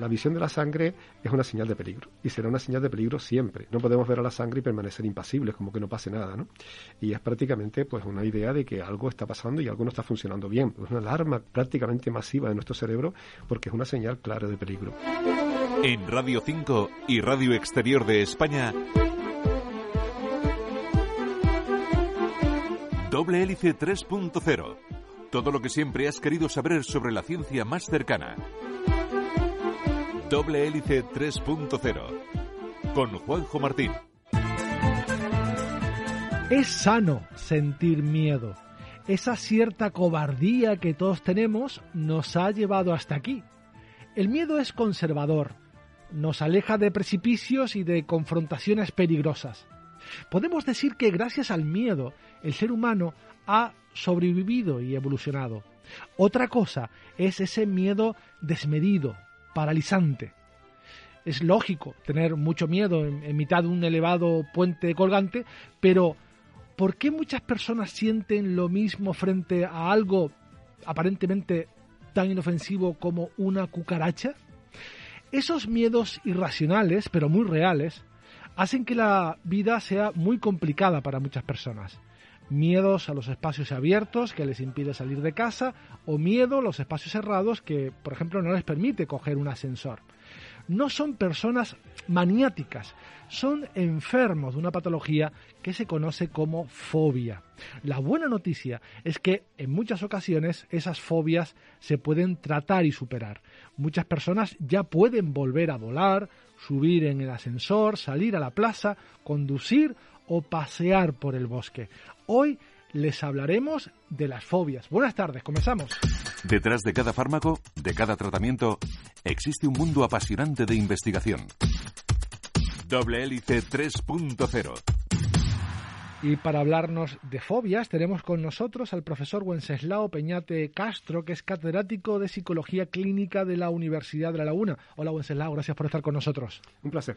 la visión de la sangre es una señal de peligro y será una señal de peligro siempre. No podemos ver a la sangre y permanecer impasibles, como que no pase nada, ¿no? Y es prácticamente pues una idea de que algo está pasando y algo no está funcionando bien. Es una alarma prácticamente masiva de nuestro cerebro porque es una señal clara de peligro. En Radio 5 y Radio Exterior de España, Doble Hélice 3.0. Todo lo que siempre has querido saber sobre la ciencia más cercana. Doble Hélice 3.0. Con Juanjo Martín. Es sano sentir miedo. Esa cierta cobardía que todos tenemos nos ha llevado hasta aquí. El miedo es conservador. Nos aleja de precipicios y de confrontaciones peligrosas. Podemos decir que gracias al miedo el ser humano ha sobrevivido y evolucionado. Otra cosa es ese miedo desmedido, paralizante. Es lógico tener mucho miedo en, mitad de un elevado puente colgante, pero ¿por qué muchas personas sienten lo mismo frente a algo aparentemente tan inofensivo como una cucaracha? Esos miedos irracionales, pero muy reales, hacen que la vida sea muy complicada para muchas personas miedos a los espacios abiertos que les impide salir de casa o miedo a los espacios cerrados que, por ejemplo, no les permite coger un ascensor. No son personas maniáticas, son enfermos de una patología que se conoce como fobia. La buena noticia es que en muchas ocasiones esas fobias se pueden tratar y superar. Muchas personas ya pueden volver a volar, subir en el ascensor, salir a la plaza, conducir o pasear por el bosque. Hoy les hablaremos de las fobias. Buenas tardes, comenzamos. Detrás de cada fármaco, de cada tratamiento, existe un mundo apasionante de investigación. Doble hélice 3.0 y para hablarnos de fobias tenemos con nosotros al profesor Wenceslao Peñate Castro, que es catedrático de Psicología Clínica de la Universidad de La Laguna. Hola Wenceslao, gracias por estar con nosotros. Un placer.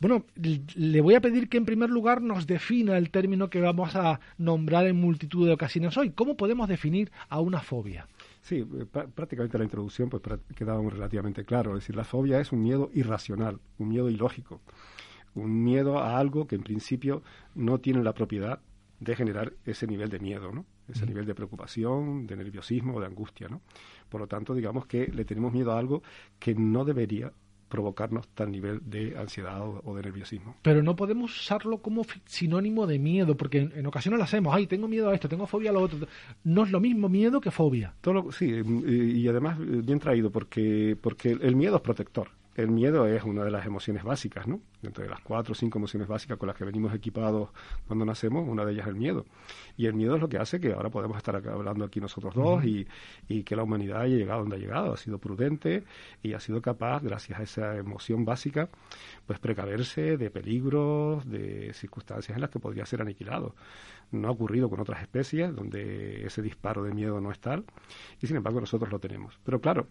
Bueno, le voy a pedir que en primer lugar nos defina el término que vamos a nombrar en multitud de ocasiones hoy. ¿Cómo podemos definir a una fobia? Sí, eh, prácticamente la introducción pues quedaba relativamente claro. Es decir, la fobia es un miedo irracional, un miedo ilógico un miedo a algo que en principio no tiene la propiedad de generar ese nivel de miedo, ¿no? Ese nivel de preocupación, de nerviosismo o de angustia, ¿no? Por lo tanto, digamos que le tenemos miedo a algo que no debería provocarnos tal nivel de ansiedad o, de nerviosismo. Pero no podemos usarlo como sinónimo de miedo, porque en, ocasiones lo hacemos, ay, tengo miedo a esto, tengo fobia a lo otro. No es lo mismo miedo que fobia. Todo sí, y además bien traído, porque, porque el miedo es protector el miedo es una de las emociones básicas, ¿no? Dentro de las cuatro o cinco emociones básicas con las que venimos equipados cuando nacemos, una de ellas es el miedo. Y el miedo es lo que hace que ahora podemos estar hablando aquí nosotros dos y, y, que la humanidad haya llegado donde ha llegado. Ha sido prudente y ha sido capaz, gracias a esa emoción básica, pues precaverse de peligros, de circunstancias en las que podría ser aniquilado. No ha ocurrido con otras especies donde ese disparo de miedo no es tal y sin embargo nosotros lo tenemos. Pero claro,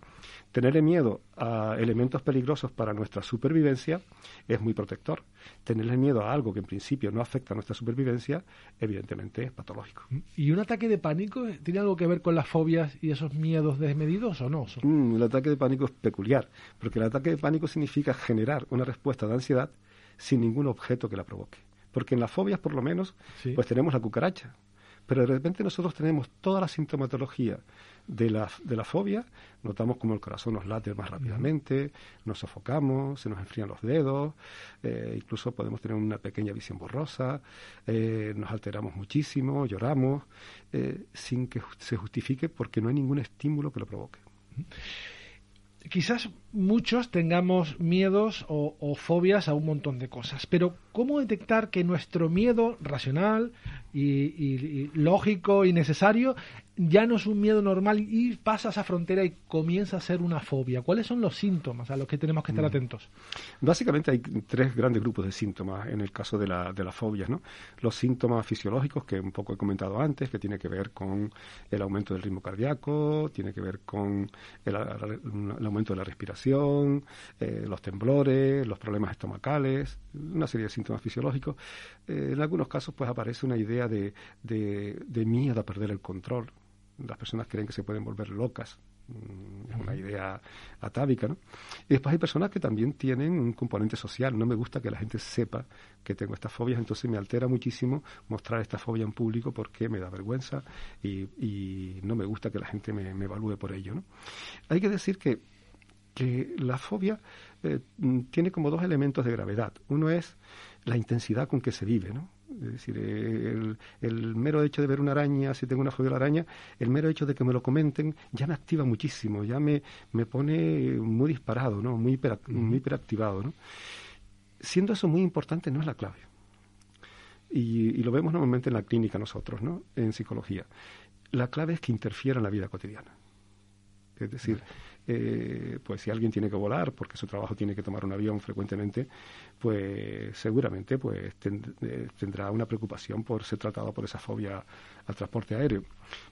tenerle miedo a elementos peligrosos para nuestra supervivencia es muy protector. Tenerle miedo a algo que en principio no afecta a nuestra supervivencia, evidentemente es patológico. ¿Y un ataque de pánico tiene algo que ver con las fobias y esos miedos desmedidos o no? Mm, el ataque de pánico es peculiar, porque el ataque de pánico significa generar una respuesta de ansiedad sin ningún objeto que la provoque. Porque en las fobias, por lo menos, pues tenemos la cucaracha, pero de repente nosotros tenemos toda la sintomatología de la, de la fobia, notamos como el corazón nos late más rápidamente, nos sofocamos, se nos enfrían los dedos, eh, incluso podemos tener una pequeña visión borrosa, eh, nos alteramos muchísimo, lloramos, eh, sin que se justifique porque no hay ningún estímulo que lo provoque. Quizás muchos tengamos miedos o, fobias a un montón de cosas, pero ¿cómo detectar que nuestro miedo racional y, lógico y necesario ya no es un miedo normal y pasa esa frontera y comienza a ser una fobia? ¿Cuáles son los síntomas a los que tenemos que estar mm. atentos? Básicamente hay tres grandes grupos de síntomas en el caso de, la, de las fobias. ¿no? Los síntomas fisiológicos, que un poco he comentado antes, que tiene que ver con el aumento del ritmo cardíaco, tiene que ver con el, aumento de la respiración, eh, los temblores, los problemas estomacales, una serie de síntomas fisiológicos. Eh, en algunos casos pues aparece una idea de, de, miedo a perder el control. Las personas creen que se pueden volver locas. Mm, es una idea atávica, ¿no? Y después hay personas que también tienen un componente social. No me gusta que la gente sepa que tengo estas fobias, entonces me altera muchísimo mostrar esta fobia en público porque me da vergüenza y, no me gusta que la gente me, me evalúe por ello, ¿no? Hay que decir que que la fobia eh, tiene como dos elementos de gravedad. Uno es la intensidad con que se vive, ¿no? Es decir, el, mero hecho de ver una araña, si tengo una fobia a la araña, el mero hecho de que me lo comenten ya me activa muchísimo, ya me, me pone muy disparado, ¿no? Muy, muy hiperactivado, ¿no? Siendo eso muy importante, no es la clave. Y, y, lo vemos normalmente en la clínica nosotros, ¿no? En psicología. La clave es que interfiera en la vida cotidiana. Es decir, eh, pues si alguien tiene que volar porque su trabajo tiene que tomar un avión frecuentemente, pues seguramente pues eh, tendrá una preocupación por ser tratado por esa fobia al transporte aéreo.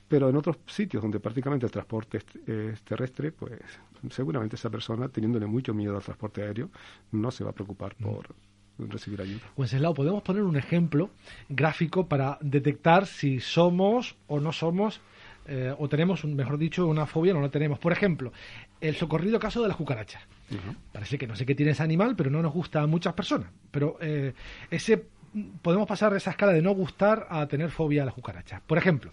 Pero en otros sitios donde prácticamente el transporte es, terrestre, pues seguramente esa persona, teniéndole mucho miedo al transporte aéreo, no se va a preocupar mm. por, recibir ayuda. Wenceslao, podemos poner un ejemplo gráfico para detectar si somos o no somos eh, o tenemos, mejor dicho, una fobia o no la tenemos. Por ejemplo, el socorrido caso de las cucarachas. Parece que no sé qué tiene ese animal, pero no nos gusta a muchas personas. Pero eh, ese podemos pasar esa escala de no gustar a tener fobia a las cucarachas. Por ejemplo,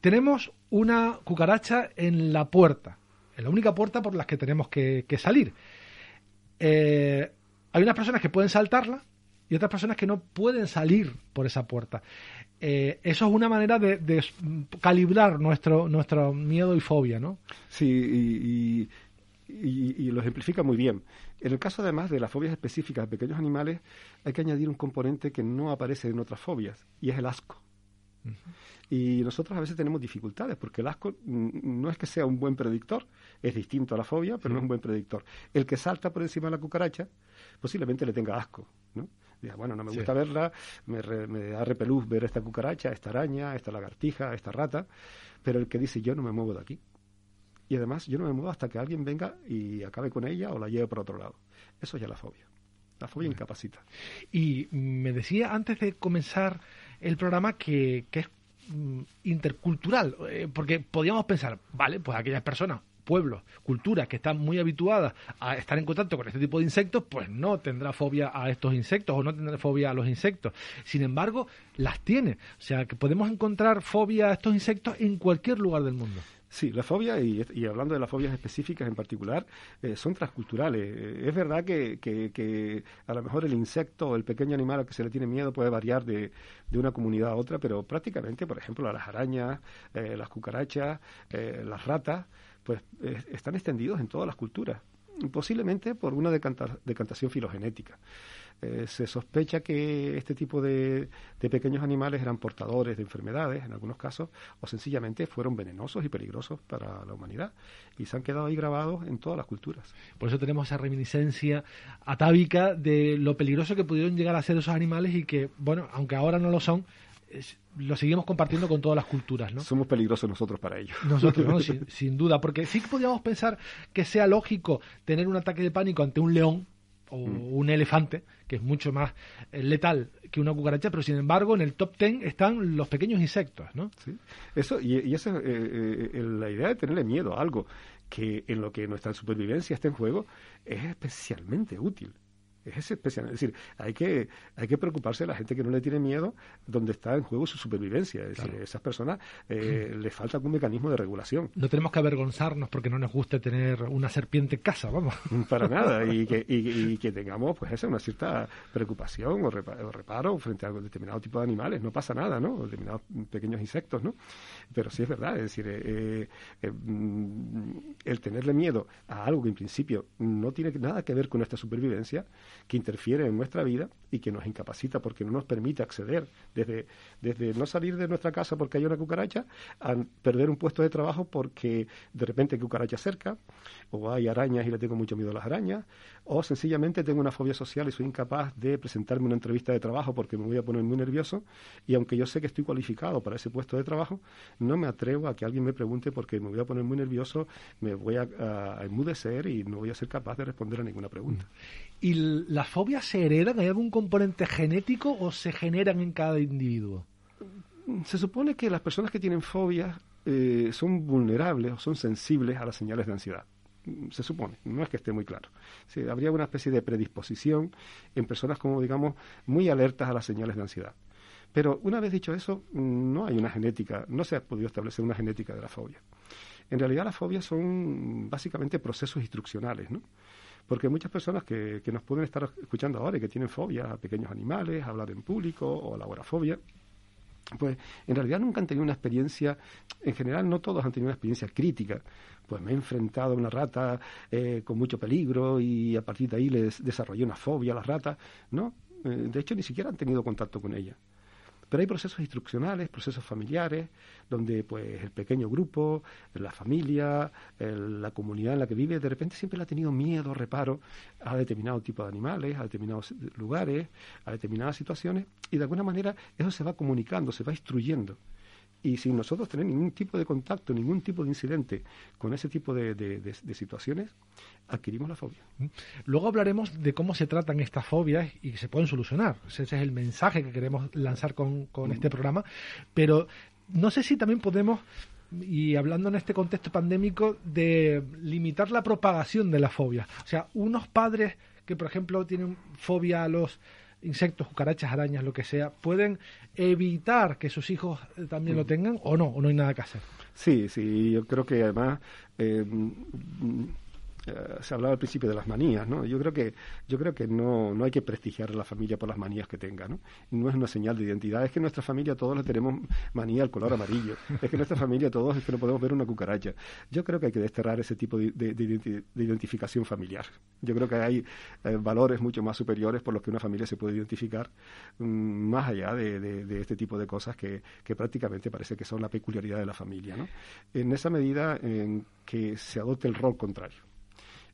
tenemos una cucaracha en la puerta, en la única puerta por la que tenemos que, salir. Eh, hay unas personas que pueden saltarla y otras personas que no pueden salir por esa puerta. Eh, eso es una manera de, calibrar nuestro, nuestro miedo y fobia, ¿no? Sí, y, lo ejemplifica muy bien. En el caso, además, de las fobias específicas de pequeños animales, hay que añadir un componente que no aparece en otras fobias, y es el asco. Y nosotros a veces tenemos dificultades, porque el asco no es que sea un buen predictor, es distinto a la fobia, pero no es un buen predictor. El que salta por encima de la cucaracha posiblemente le tenga asco, ¿no? Bueno, no me gusta verla, me, da repelús ver esta cucaracha, esta araña, esta lagartija, esta rata, pero el que dice yo no me muevo de aquí. Y además yo no me muevo hasta que alguien venga y acabe con ella o la lleve por otro lado. Eso ya es la fobia. La fobia incapacita. Y me decía antes de comenzar el programa que, que es mm, intercultural, eh, porque podíamos pensar, vale, pues aquellas personas pueblos, culturas que están muy habituadas a estar en contacto con este tipo de insectos, pues no tendrá fobia a estos insectos o no tendrá fobia a los insectos. Sin embargo, las tiene. O sea, que podemos encontrar fobia a estos insectos en cualquier lugar del mundo. Sí, la fobia, y, hablando de las fobias específicas en particular, eh, son transculturales. Eh, es verdad que, que, a lo mejor el insecto o el pequeño animal al que se le tiene miedo puede variar de, de una comunidad a otra, pero prácticamente, por ejemplo, a las arañas, eh, las cucarachas, las ratas, pues están extendidos en todas las culturas, posiblemente por una decantación filogenética. Eh, se sospecha que este tipo de, pequeños animales eran portadores de enfermedades, en algunos casos, o sencillamente fueron venenosos y peligrosos para la humanidad. Y se han quedado ahí grabados en todas las culturas. Por eso tenemos esa reminiscencia atávica de lo peligroso que pudieron llegar a ser esos animales y que, bueno, aunque ahora no lo son, lo seguimos compartiendo con todas las culturas, ¿no? Somos peligrosos nosotros para ello. Nosotros, ¿no? sin, duda, porque sí que podríamos pensar que sea lógico tener un ataque de pánico ante un león o mm. un elefante, que es mucho más eh, letal que una cucaracha, pero sin embargo en el top ten están los pequeños insectos, ¿no? Sí. Eso, y, esa es eh, eh, la idea de tenerle miedo a algo que en lo que nuestra supervivencia está en juego es especialmente útil es especial. Es decir, hay que, hay que preocuparse de la gente que no le tiene miedo donde está en juego su supervivencia. Es decir, esas personas eh, les falta algún mecanismo de regulación. No tenemos que avergonzarnos porque no nos guste tener una serpiente en casa, vamos. Para nada. Y que, y, que tengamos, pues, esa, una cierta preocupación o reparo, frente a determinado tipo de animales. No pasa nada, ¿no? Determinados pequeños insectos, ¿no? Pero sí es verdad. Es decir, eh, eh, mm, el tenerle miedo a algo que en principio no tiene nada que ver con nuestra supervivencia, que interfiere en nuestra vida y que nos incapacita porque no nos permite acceder desde, desde no salir de nuestra casa porque hay una cucaracha a perder un puesto de trabajo porque de repente hay cucaracha cerca o hay arañas y le tengo mucho miedo a las arañas o sencillamente tengo una fobia social y soy incapaz de presentarme una entrevista de trabajo porque me voy a poner muy nervioso y aunque yo sé que estoy cualificado para ese puesto de trabajo, no me atrevo a que alguien me pregunte porque me voy a poner muy nervioso, me voy a, a enmudecer y no voy a ser capaz de responder a ninguna pregunta. ¿Y las fobias se heredan? ¿Hay algún componente genético o se generan en cada individuo? Se supone que las personas que tienen fobias eh, son vulnerables o son sensibles a las señales de ansiedad. se supone, no es que esté muy claro. habría una especie de predisposición en personas como, digamos, muy alertas a las señales de ansiedad. Pero una vez dicho eso, no hay una genética, no se ha podido establecer una genética de la fobia. En realidad las fobias son básicamente procesos instruccionales, ¿no? Porque muchas personas que, que nos pueden estar escuchando ahora y que tienen fobia a pequeños animales, a hablar en público o a la agorafobia, pues en realidad nunca han tenido una experiencia, en general no todos han tenido una experiencia crítica. Pues me he enfrentado a una rata eh, con mucho peligro y a partir de ahí les desarrollé una fobia a las ratas. No, eh, de hecho ni siquiera han tenido contacto con ella. Pero hay procesos instruccionales, procesos familiares, donde pues el pequeño grupo, la familia, la comunidad en la que vive, de repente siempre le ha tenido miedo, reparo a determinado tipo de animales, a determinados lugares, a determinadas situaciones, y de alguna manera eso se va comunicando, se va instruyendo y sin nosotros tener ningún tipo de contacto, ningún tipo de incidente con ese tipo de, situaciones, adquirimos la fobia. Mm. Luego hablaremos de cómo se tratan estas fobias y que se pueden solucionar. Ese es el mensaje que queremos lanzar con, con este programa. Pero no sé si también podemos y hablando en este contexto pandémico de limitar la propagación de la fobia. O sea, unos padres que, por ejemplo, tienen fobia a los insectos, cucarachas, arañas, lo que sea, pueden evitar que sus hijos eh, también lo mm. tengan o no, o no hay nada que hacer. Sí, sí, yo creo que además eh, eh, se hablaba al principio de las manías, ¿no? Yo creo que yo creo que no, no hay que prestigiar a la familia por las manías que tenga, ¿no? No es una señal de identidad, es que en nuestra familia todos le tenemos manía al color amarillo, es que en nuestra familia todos es que no podemos ver una cucaracha. Yo creo que hay que desterrar ese tipo de, de, identificación familiar. Yo creo que hay eh, valores mucho más superiores por los que una familia se puede identificar mm, más allá de, este tipo de cosas que, que prácticamente parece que son la peculiaridad de la familia, ¿no? En esa medida en que se adopte el rol contrario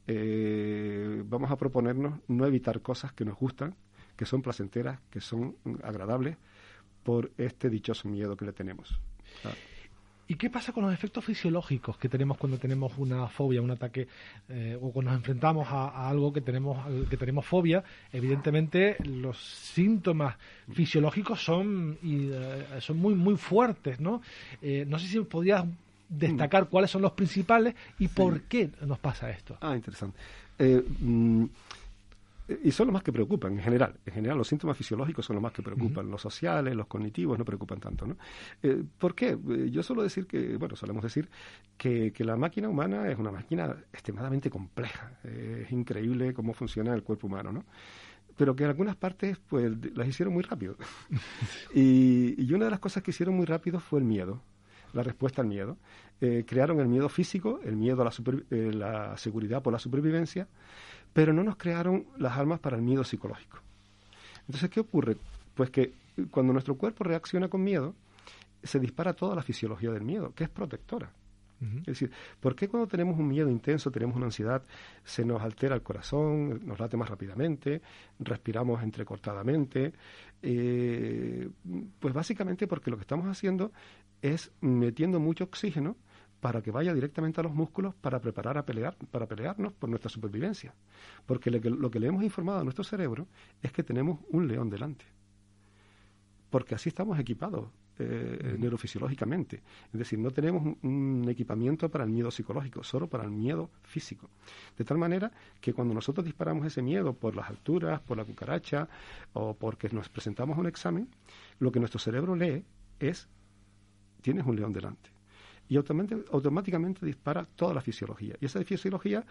eh, vamos a proponernos no evitar cosas que nos gustan, que son placenteras, que son agradables, por este dichoso miedo que le tenemos. ¿Y qué pasa con los efectos fisiológicos que tenemos cuando tenemos una fobia, un ataque, eh, o cuando nos enfrentamos a, algo que tenemos, que tenemos fobia? Evidentemente, los síntomas fisiológicos son, eh, son muy, muy fuertes, ¿no? Eh, no sé si podías destacar cuáles son los principales y por qué nos pasa esto. Ah, interesante. Eh, mm, y son los más que preocupan en general. En general, los síntomas fisiológicos son los más que preocupan. Los sociales, los cognitivos no preocupan tanto. ¿no? Eh, ¿Por qué? Eh, yo suelo decir que, bueno, solemos decir que, que la máquina humana es una máquina extremadamente compleja. es increíble cómo funciona el cuerpo humano, ¿no? pero que en algunas partes pues las hicieron muy rápido. y, y, una de las cosas que hicieron muy rápido fue el miedo la respuesta al miedo. Eh, crearon el miedo físico, el miedo a la, eh, la seguridad por la supervivencia, pero no nos crearon las armas para el miedo psicológico. Entonces, ¿qué ocurre? Pues que cuando nuestro cuerpo reacciona con miedo, se dispara toda la fisiología del miedo, que es protectora. Es decir, ¿por qué cuando tenemos un miedo intenso, tenemos una ansiedad, se nos altera el corazón, nos late más rápidamente, respiramos entrecortadamente? Eh, pues básicamente porque lo que estamos haciendo es metiendo mucho oxígeno para que vaya directamente a los músculos para preparar a pelear, para pelearnos por nuestra supervivencia. Porque lo que, lo que le hemos informado a nuestro cerebro es que tenemos un león delante. Porque así estamos equipados eh, neurofisiológicamente. Es decir, no tenemos un, equipamiento para el miedo psicológico, solo para el miedo físico. De tal manera que cuando nosotros disparamos ese miedo por las alturas, por la cucaracha o porque nos presentamos a un examen, lo que nuestro cerebro lee es, tienes un león delante y automáticamente, dispara toda la fisiología. Y esa fisiología,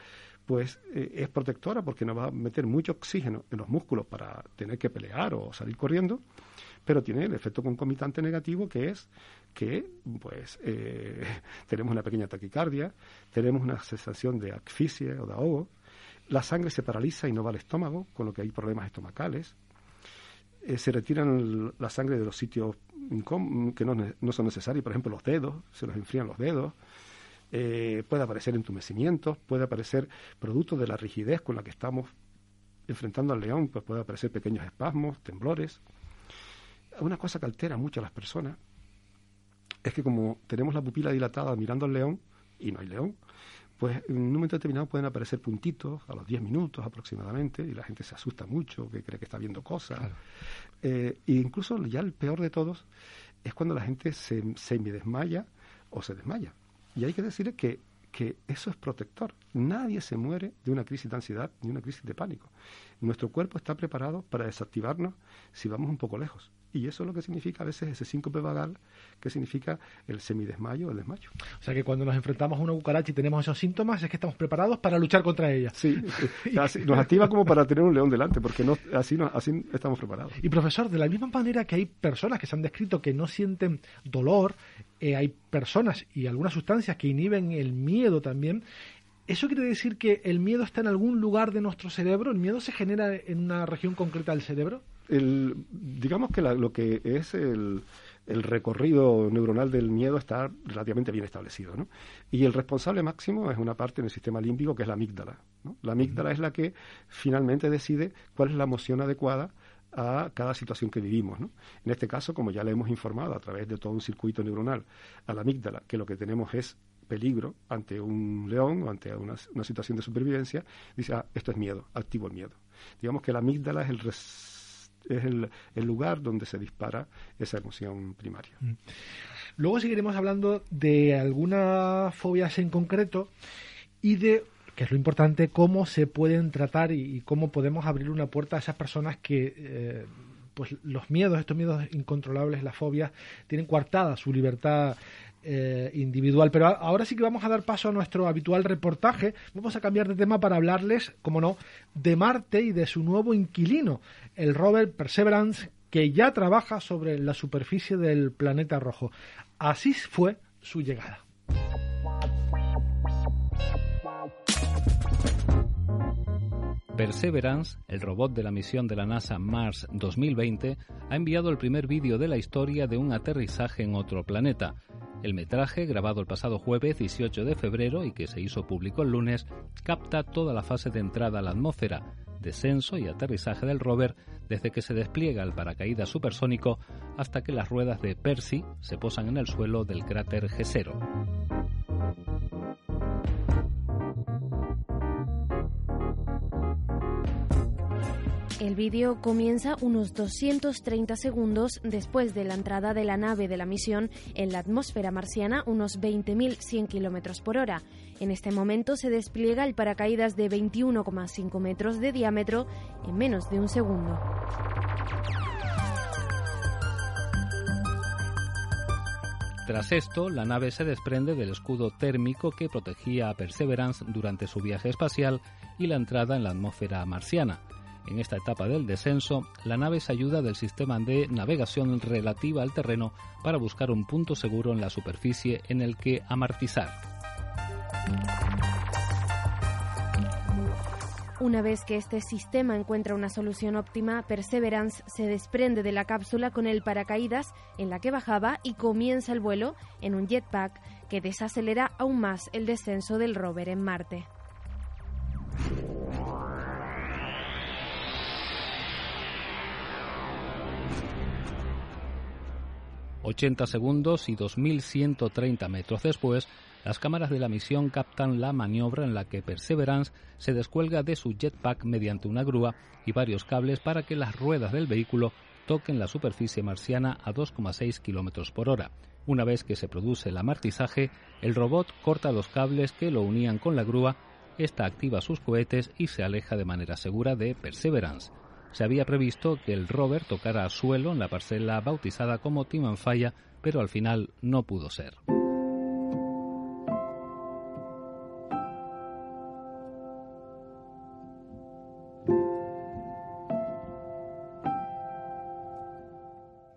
pues, eh, es protectora porque nos va a meter mucho oxígeno en los músculos para tener que pelear o salir corriendo, pero tiene el efecto concomitante negativo que es que, pues, eh, tenemos una pequeña taquicardia, tenemos una sensación de asfixia o de ahogo, la sangre se paraliza y no va al estómago, con lo que hay problemas estomacales, eh, se retiran la sangre de los sitios que no, son necesarios, por ejemplo los dedos, se nos enfrían los dedos, eh, puede aparecer entumecimientos, puede aparecer producto de la rigidez con la que estamos enfrentando al león, pues puede aparecer pequeños espasmos, temblores. Una cosa que altera mucho a las personas es que como tenemos la pupila dilatada mirando al león y no hay león, pues en un momento determinado pueden aparecer puntitos a los 10 minutos aproximadamente y la gente se asusta mucho, que cree que está viendo cosas. Eh, e incluso ya el peor de todos es cuando la gente se, se desmaya o se desmaya. Y hay que decir que, que eso es protector. Nadie se muere de una crisis de ansiedad ni una crisis de pánico. Nuestro cuerpo está preparado para desactivarnos si vamos un poco lejos. Y eso es lo que significa a veces ese síncope vagal, que significa el semidesmayo o el desmayo. O sea que cuando nos enfrentamos a una cucaracha y tenemos esos síntomas, es que estamos preparados para luchar contra ella. Sí, nos activa como para tener un león delante, porque no, así, no, así estamos preparados. Y profesor, de la misma manera que hay personas que se han descrito que no sienten dolor, eh, hay personas y algunas sustancias que inhiben el miedo también, ¿Eso quiere decir que el miedo está en algún lugar de nuestro cerebro? ¿El miedo se genera en una región concreta del cerebro? El, digamos que lo que es el, recorrido neuronal del miedo está relativamente bien establecido. ¿no? Y el responsable máximo es una parte en el sistema límbico que es la amígdala. La amígdala es la que finalmente decide cuál es la emoción adecuada a cada situación que vivimos. ¿no? En este caso, como ya le hemos informado a través de todo un circuito neuronal a la amígdala, que lo que tenemos es peligro ante un león o ante una, situación de supervivencia, dice, ah, esto es miedo, activo el miedo. Digamos que la amígdala es el, es el, el, lugar donde se dispara esa emoción primaria. Mm. Luego seguiremos hablando de algunas fobias en concreto y de que es lo importante, cómo se pueden tratar y, cómo podemos abrir una puerta a esas personas que eh, pues los miedos, estos miedos incontrolables, las fobias, tienen coartada su libertad eh, individual. Pero ahora sí que vamos a dar paso a nuestro habitual reportaje. Vamos a cambiar de tema para hablarles, como no, de Marte y de su nuevo inquilino, el rover Perseverance, que ya trabaja sobre la superficie del planeta rojo. Así fue su llegada. Perseverance, el robot de la misión de la NASA Mars 2020, ha enviado el primer vídeo de la historia de un aterrizaje en otro planeta. El metraje, grabado el pasado jueves 18 de febrero y que se hizo público el lunes, capta toda la fase de entrada a la atmósfera, descenso y aterrizaje del rover desde que se despliega el paracaídas supersónico hasta que las ruedas de Percy se posan en el suelo del cráter G0. El vídeo comienza unos 230 segundos después de la entrada de la nave de la misión en la atmósfera marciana, unos 20.100 km por hora. En este momento se despliega el paracaídas de 21,5 metros de diámetro en menos de un segundo. Tras esto, la nave se desprende del escudo térmico que protegía a Perseverance durante su viaje espacial y la entrada en la atmósfera marciana. En esta etapa del descenso, la nave se ayuda del sistema de navegación relativa al terreno para buscar un punto seguro en la superficie en el que amartizar. Una vez que este sistema encuentra una solución óptima, Perseverance se desprende de la cápsula con el paracaídas en la que bajaba y comienza el vuelo en un jetpack que desacelera aún más el descenso del rover en Marte. 80 segundos y 2.130 metros después, las cámaras de la misión captan la maniobra en la que Perseverance se descuelga de su jetpack mediante una grúa y varios cables para que las ruedas del vehículo toquen la superficie marciana a 2,6 km por hora. Una vez que se produce el amartizaje, el robot corta los cables que lo unían con la grúa, esta activa sus cohetes y se aleja de manera segura de Perseverance se había previsto que el rover tocara suelo en la parcela bautizada como Timanfaya, pero al final no pudo ser.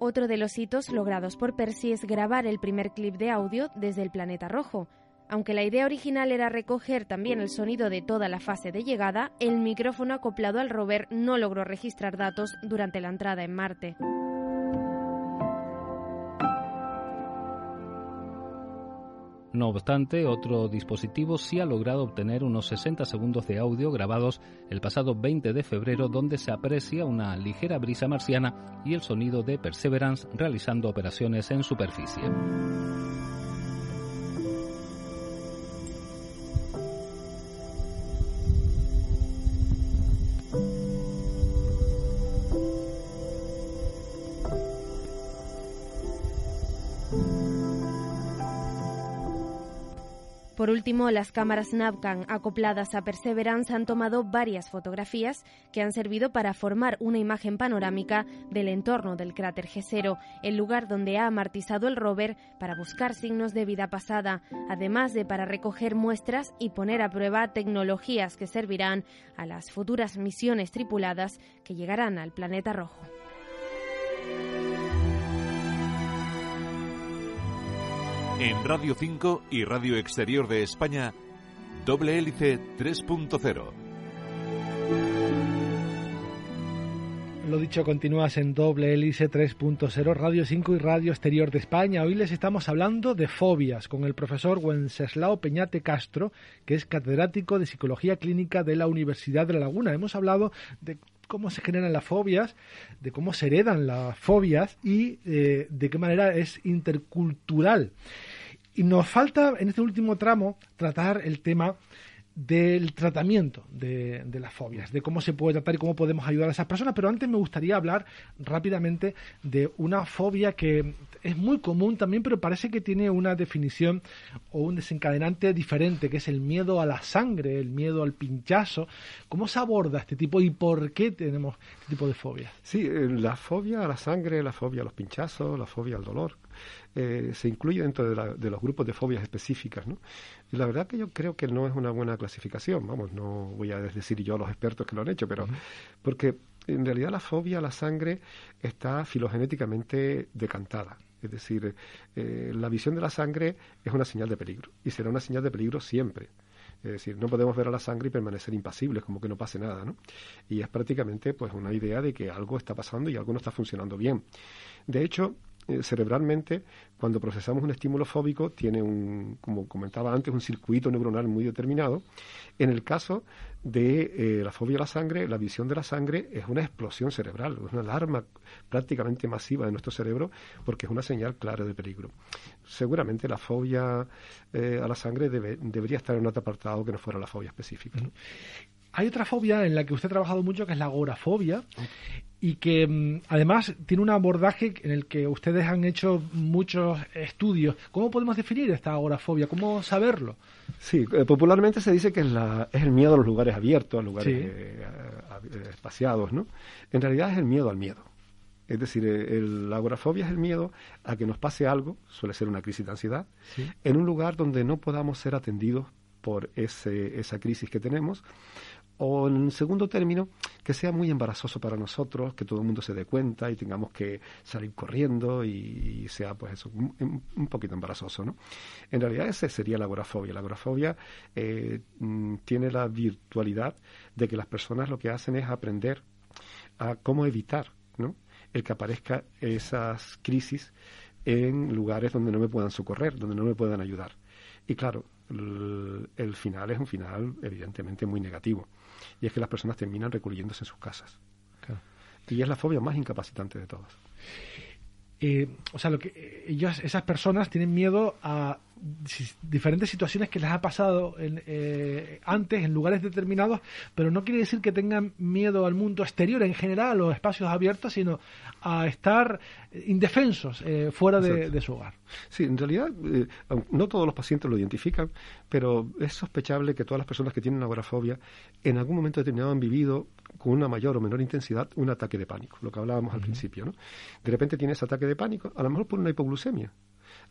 Otro de los hitos logrados por Percy es grabar el primer clip de audio desde el planeta rojo. Aunque la idea original era recoger también el sonido de toda la fase de llegada, el micrófono acoplado al rover no logró registrar datos durante la entrada en Marte. No obstante, otro dispositivo sí ha logrado obtener unos 60 segundos de audio grabados el pasado 20 de febrero donde se aprecia una ligera brisa marciana y el sonido de Perseverance realizando operaciones en superficie. Por último, las cámaras Navcan acopladas a Perseverance han tomado varias fotografías que han servido para formar una imagen panorámica del entorno del cráter G0, el lugar donde ha amortizado el rover para buscar signos de vida pasada, además de para recoger muestras y poner a prueba tecnologías que servirán a las futuras misiones tripuladas que llegarán al planeta rojo. En Radio 5 y Radio Exterior de España, Doble Hélice 3.0. Lo dicho, continúas en Doble Hélice 3.0, Radio 5 y Radio Exterior de España. Hoy les estamos hablando de fobias con el profesor Wenceslao Peñate Castro, que es catedrático de Psicología Clínica de la Universidad de La Laguna. Hemos hablado de cómo se generan las fobias, de cómo se heredan las fobias y eh, de qué manera es intercultural. Y nos falta en este último tramo tratar el tema del tratamiento de, las fobias, de cómo se puede tratar y cómo podemos ayudar a esas personas. Pero antes me gustaría hablar rápidamente de una fobia que es muy común también, pero parece que tiene una definición o un desencadenante diferente, que es el miedo a la sangre, el miedo al pinchazo. ¿Cómo se aborda este tipo y por qué tenemos este tipo de fobia? Sí, eh, la fobia a la sangre, la fobia a los pinchazos, la fobia al dolor. Eh, se incluye dentro de, los grupos de fobias específicas. ¿no? Y la verdad que yo creo que no es una buena clasificación, vamos, no voy a decir yo a los expertos que lo han hecho, pero porque en realidad la fobia a la sangre está filogenéticamente decantada. Es decir, eh, la visión de la sangre es una señal de peligro y será una señal de peligro siempre. Es decir, no podemos ver a la sangre y permanecer impasibles, como que no pase nada, ¿no? Y es prácticamente pues una idea de que algo está pasando y algo no está funcionando bien. De hecho, eh, cerebralmente, cuando procesamos un estímulo fóbico, tiene un, como comentaba antes, un circuito neuronal muy determinado. En el caso de eh, la fobia a la sangre, la visión de la sangre es una explosión cerebral, es una alarma prácticamente masiva de nuestro cerebro porque es una señal clara de peligro. Seguramente la fobia eh, a la sangre debería estar en otro apartado que no fuera la fobia específica. Hay otra fobia en la que usted ha trabajado mucho, que es la agorafobia, y que mm, además tiene un abordaje en el que ustedes han hecho muchos estudios. ¿Cómo podemos definir esta agorafobia? ¿Cómo saberlo? Sí, eh, popularmente se dice que es, la, es, el miedo a los lugares abiertos, a lugares eh, espaciados, ¿no? En realidad es el miedo al miedo. Es decir, eh, la agorafobia es el miedo a que nos pase algo, suele ser una crisis de ansiedad, en un lugar donde no podamos ser atendidos por ese, esa crisis que tenemos o en segundo término, que sea muy embarazoso para nosotros, que todo el mundo se dé cuenta y tengamos que salir corriendo y, sea pues eso, un, poquito embarazoso, ¿no? En realidad esa sería la agorafobia. La agorafobia eh, mm, tiene la virtualidad de que las personas lo que hacen es aprender a cómo evitar, ¿no? El que aparezca esas crisis en lugares donde no me puedan socorrer, donde no me puedan ayudar. Y claro, el final es un final evidentemente muy negativo y es que las personas terminan recluyéndose en sus casas. Y es la fobia más incapacitante de todas. Eh, o sea, lo que ellos, esas personas tienen miedo a diferentes situaciones que les ha pasado eh, antes en lugares determinados, pero no quiere decir que tengan miedo al mundo exterior en general o espacios abiertos, sino a estar indefensos fuera de, su hogar. Sí, en realidad no todos los pacientes lo identifican, pero es sospechable que todas las personas que tienen agorafobia en algún momento determinado han vivido con una mayor o menor intensidad un ataque de pánico, lo que hablábamos al principio. ¿no? De repente tiene ese ataque de pánico, a lo mejor por una hipoglucemia,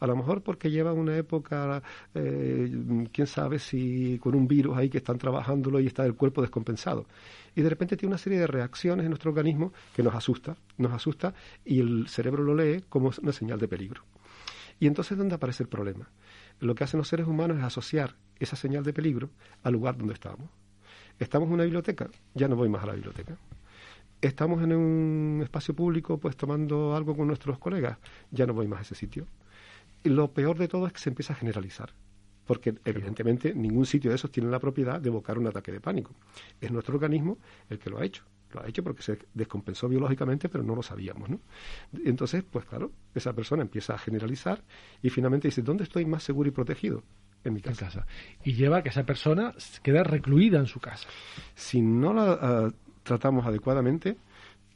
a lo mejor porque lleva una época, eh, quién sabe si con un virus ahí que están trabajándolo y está el cuerpo descompensado. Y de repente tiene una serie de reacciones en nuestro organismo que nos asusta, nos asusta y el cerebro lo lee como una señal de peligro. Y entonces, ¿dónde aparece el problema? Lo que hacen los seres humanos es asociar esa señal de peligro al lugar donde estamos. Estamos en una biblioteca, ya no voy más a la biblioteca. Estamos en un espacio público, pues tomando algo con nuestros colegas, ya no voy más a ese sitio. Y lo peor de todo es que se empieza a generalizar, porque evidentemente ningún sitio de esos tiene la propiedad de evocar un ataque de pánico. Es nuestro organismo el que lo ha hecho. Lo ha hecho porque se descompensó biológicamente, pero no lo sabíamos, ¿no? Entonces, pues claro, esa persona empieza a generalizar y finalmente dice, ¿dónde estoy más seguro y protegido? en mi casa. Y lleva a que esa persona quede recluida en su casa. Si no la ah, tratamos adecuadamente,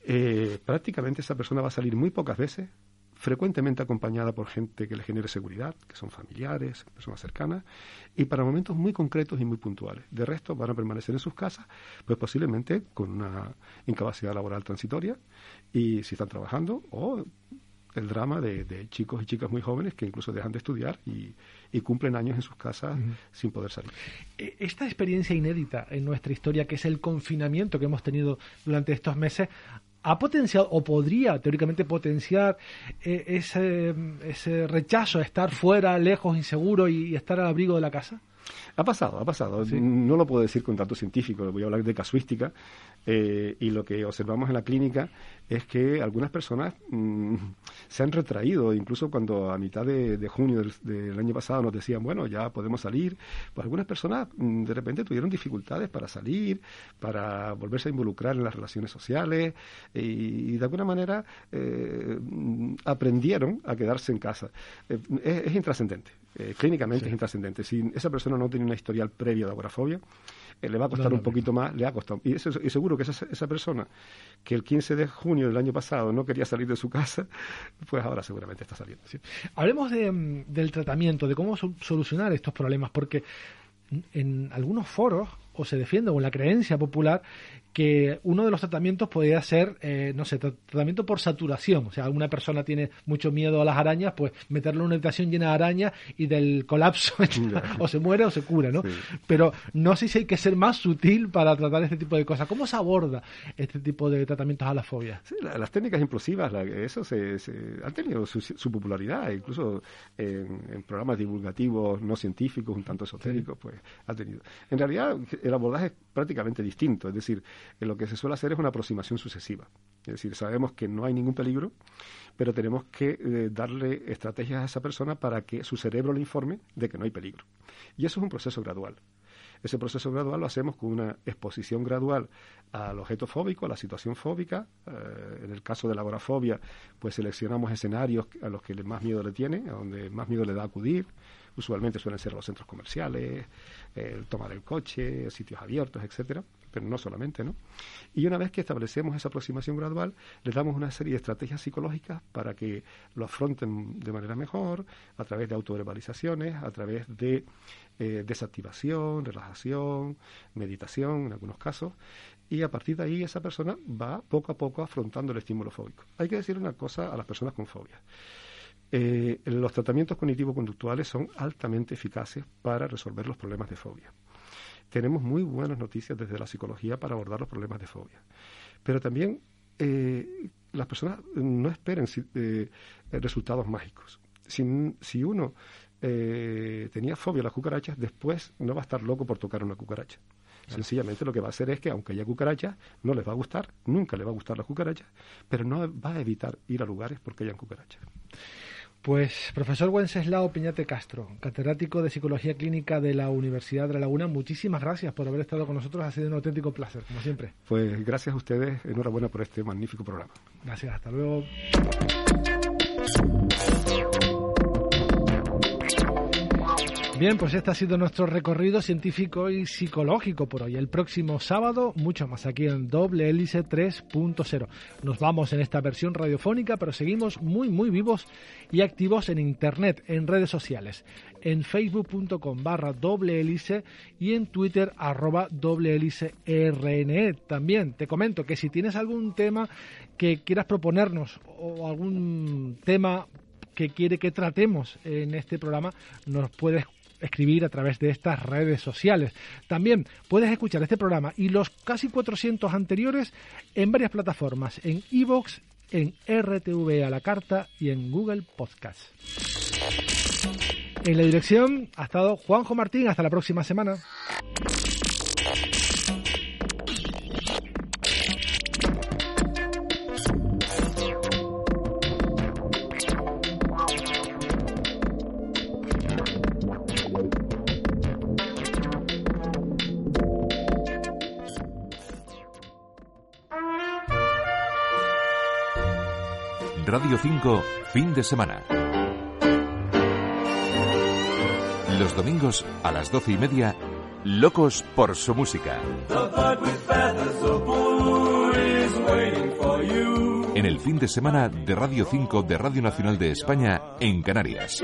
eh, prácticamente esa persona va a salir muy pocas veces frecuentemente acompañada por gente que le genere seguridad, que son familiares, personas cercanas, y para momentos muy concretos y muy puntuales. De resto, van a permanecer en sus casas, pues posiblemente con una incapacidad laboral transitoria, y si están trabajando, o el drama de, chicos y chicas muy jóvenes que incluso dejan de estudiar y, cumplen años en sus casas sin poder salir. E, esta experiencia inédita en nuestra historia, que es el confinamiento que hemos tenido durante estos meses, ha potenciado o podría teóricamente potenciar eh, ese, ese rechazo a estar fuera, lejos, inseguro y estar al abrigo de la casa? Ha pasado, ha pasado. No lo puedo decir con dato científico, voy a hablar de casuística. Eh, y lo que observamos en la clínica es que algunas personas mm, se han retraído, incluso cuando a mitad de, junio del, año pasado nos decían, bueno, ya podemos salir, pues algunas personas mm, de repente tuvieron dificultades para salir, para volverse a involucrar en las relaciones sociales y, de alguna manera eh, aprendieron a quedarse en casa. Eh, es, intrascendente, clínicamente es intrascendente. Si esa persona no tiene una historial previa de agorafobia, eh, le va a costar un poquito más, le ha costado. Y, seguro que esa, esa persona que el 15 de junio del año pasado no quería salir de su casa, pues ahora seguramente está saliendo. Hablemos de, mm, del tratamiento, de cómo solucionar estos problemas, porque en algunos foros o se defiende con la creencia popular que uno de los tratamientos podría ser, eh, no sé, tratamiento por saturación. O sea, alguna persona tiene mucho miedo a las arañas, pues meterlo en una habitación llena de arañas y del colapso o se muere o se cura, ¿no? Pero no sé si hay que ser más sutil para tratar este tipo de cosas. ¿Cómo se aborda este tipo de tratamientos a la fobia? Sí, las técnicas implosivas, eso se, han tenido su, popularidad, incluso en, programas divulgativos no científicos, un tanto esotéricos, pues ha tenido. En realidad, el abordaje es prácticamente distinto, es decir, lo que se suele hacer es una aproximación sucesiva. Es decir, sabemos que no hay ningún peligro, pero tenemos que eh, darle estrategias a esa persona para que su cerebro le informe de que no hay peligro. Y eso es un proceso gradual. Ese proceso gradual lo hacemos con una exposición gradual al objeto fóbico, a la situación fóbica. Eh, en el caso de la agorafobia, pues seleccionamos escenarios a los que más miedo le tiene, a donde más miedo le da acudir. Usualmente suelen ser los centros comerciales, el tomar el coche, sitios abiertos, etcétera, pero no solamente, ¿no? Y una vez que establecemos esa aproximación gradual, les damos una serie de estrategias psicológicas para que lo afronten de manera mejor, a través de autoverbalizaciones, a través de eh, desactivación, relajación, meditación en algunos casos, y a partir de ahí esa persona va poco a poco afrontando el estímulo fóbico. Hay que decir una cosa a las personas con fobia. Eh, los tratamientos cognitivo-conductuales son altamente eficaces para resolver los problemas de fobia. Tenemos muy buenas noticias desde la psicología para abordar los problemas de fobia. Pero también eh, las personas no esperen eh, resultados mágicos. Si, si uno tenía fobia a las cucarachas, después no va a estar loco por tocar una cucaracha. Sencillamente lo que va a hacer es que aunque haya cucarachas, no les va a gustar, nunca les va a gustar las cucarachas, pero no va a evitar ir a lugares porque hayan cucarachas. Pues profesor Wenceslao Piñate Castro, catedrático de Psicología Clínica de la Universidad de La Laguna, muchísimas gracias por haber estado con nosotros, ha sido un auténtico placer, como siempre. Pues gracias a ustedes, enhorabuena por este magnífico programa. Gracias, hasta luego. Bien, pues este ha sido nuestro recorrido científico y psicológico por hoy. El próximo sábado, mucho más aquí en Doble Hélice 3.0. Nos vamos en esta versión radiofónica, pero seguimos muy, muy vivos y activos en Internet, en redes sociales, en facebook.com barra doble hélice y en Twitter arroba doble hélice RNE. También te comento que si tienes algún tema que quieras proponernos o algún tema que quiere que tratemos en este programa, nos puedes escribir a través de estas redes sociales. También puedes escuchar este programa y los casi 400 anteriores en varias plataformas, en iVoox, en RTV a la carta y en Google Podcast. En la dirección ha estado Juanjo Martín. Hasta la próxima semana. Radio 5, fin de semana. Los domingos a las doce y media, Locos por su música. En el fin de semana de Radio 5 de Radio Nacional de España en Canarias.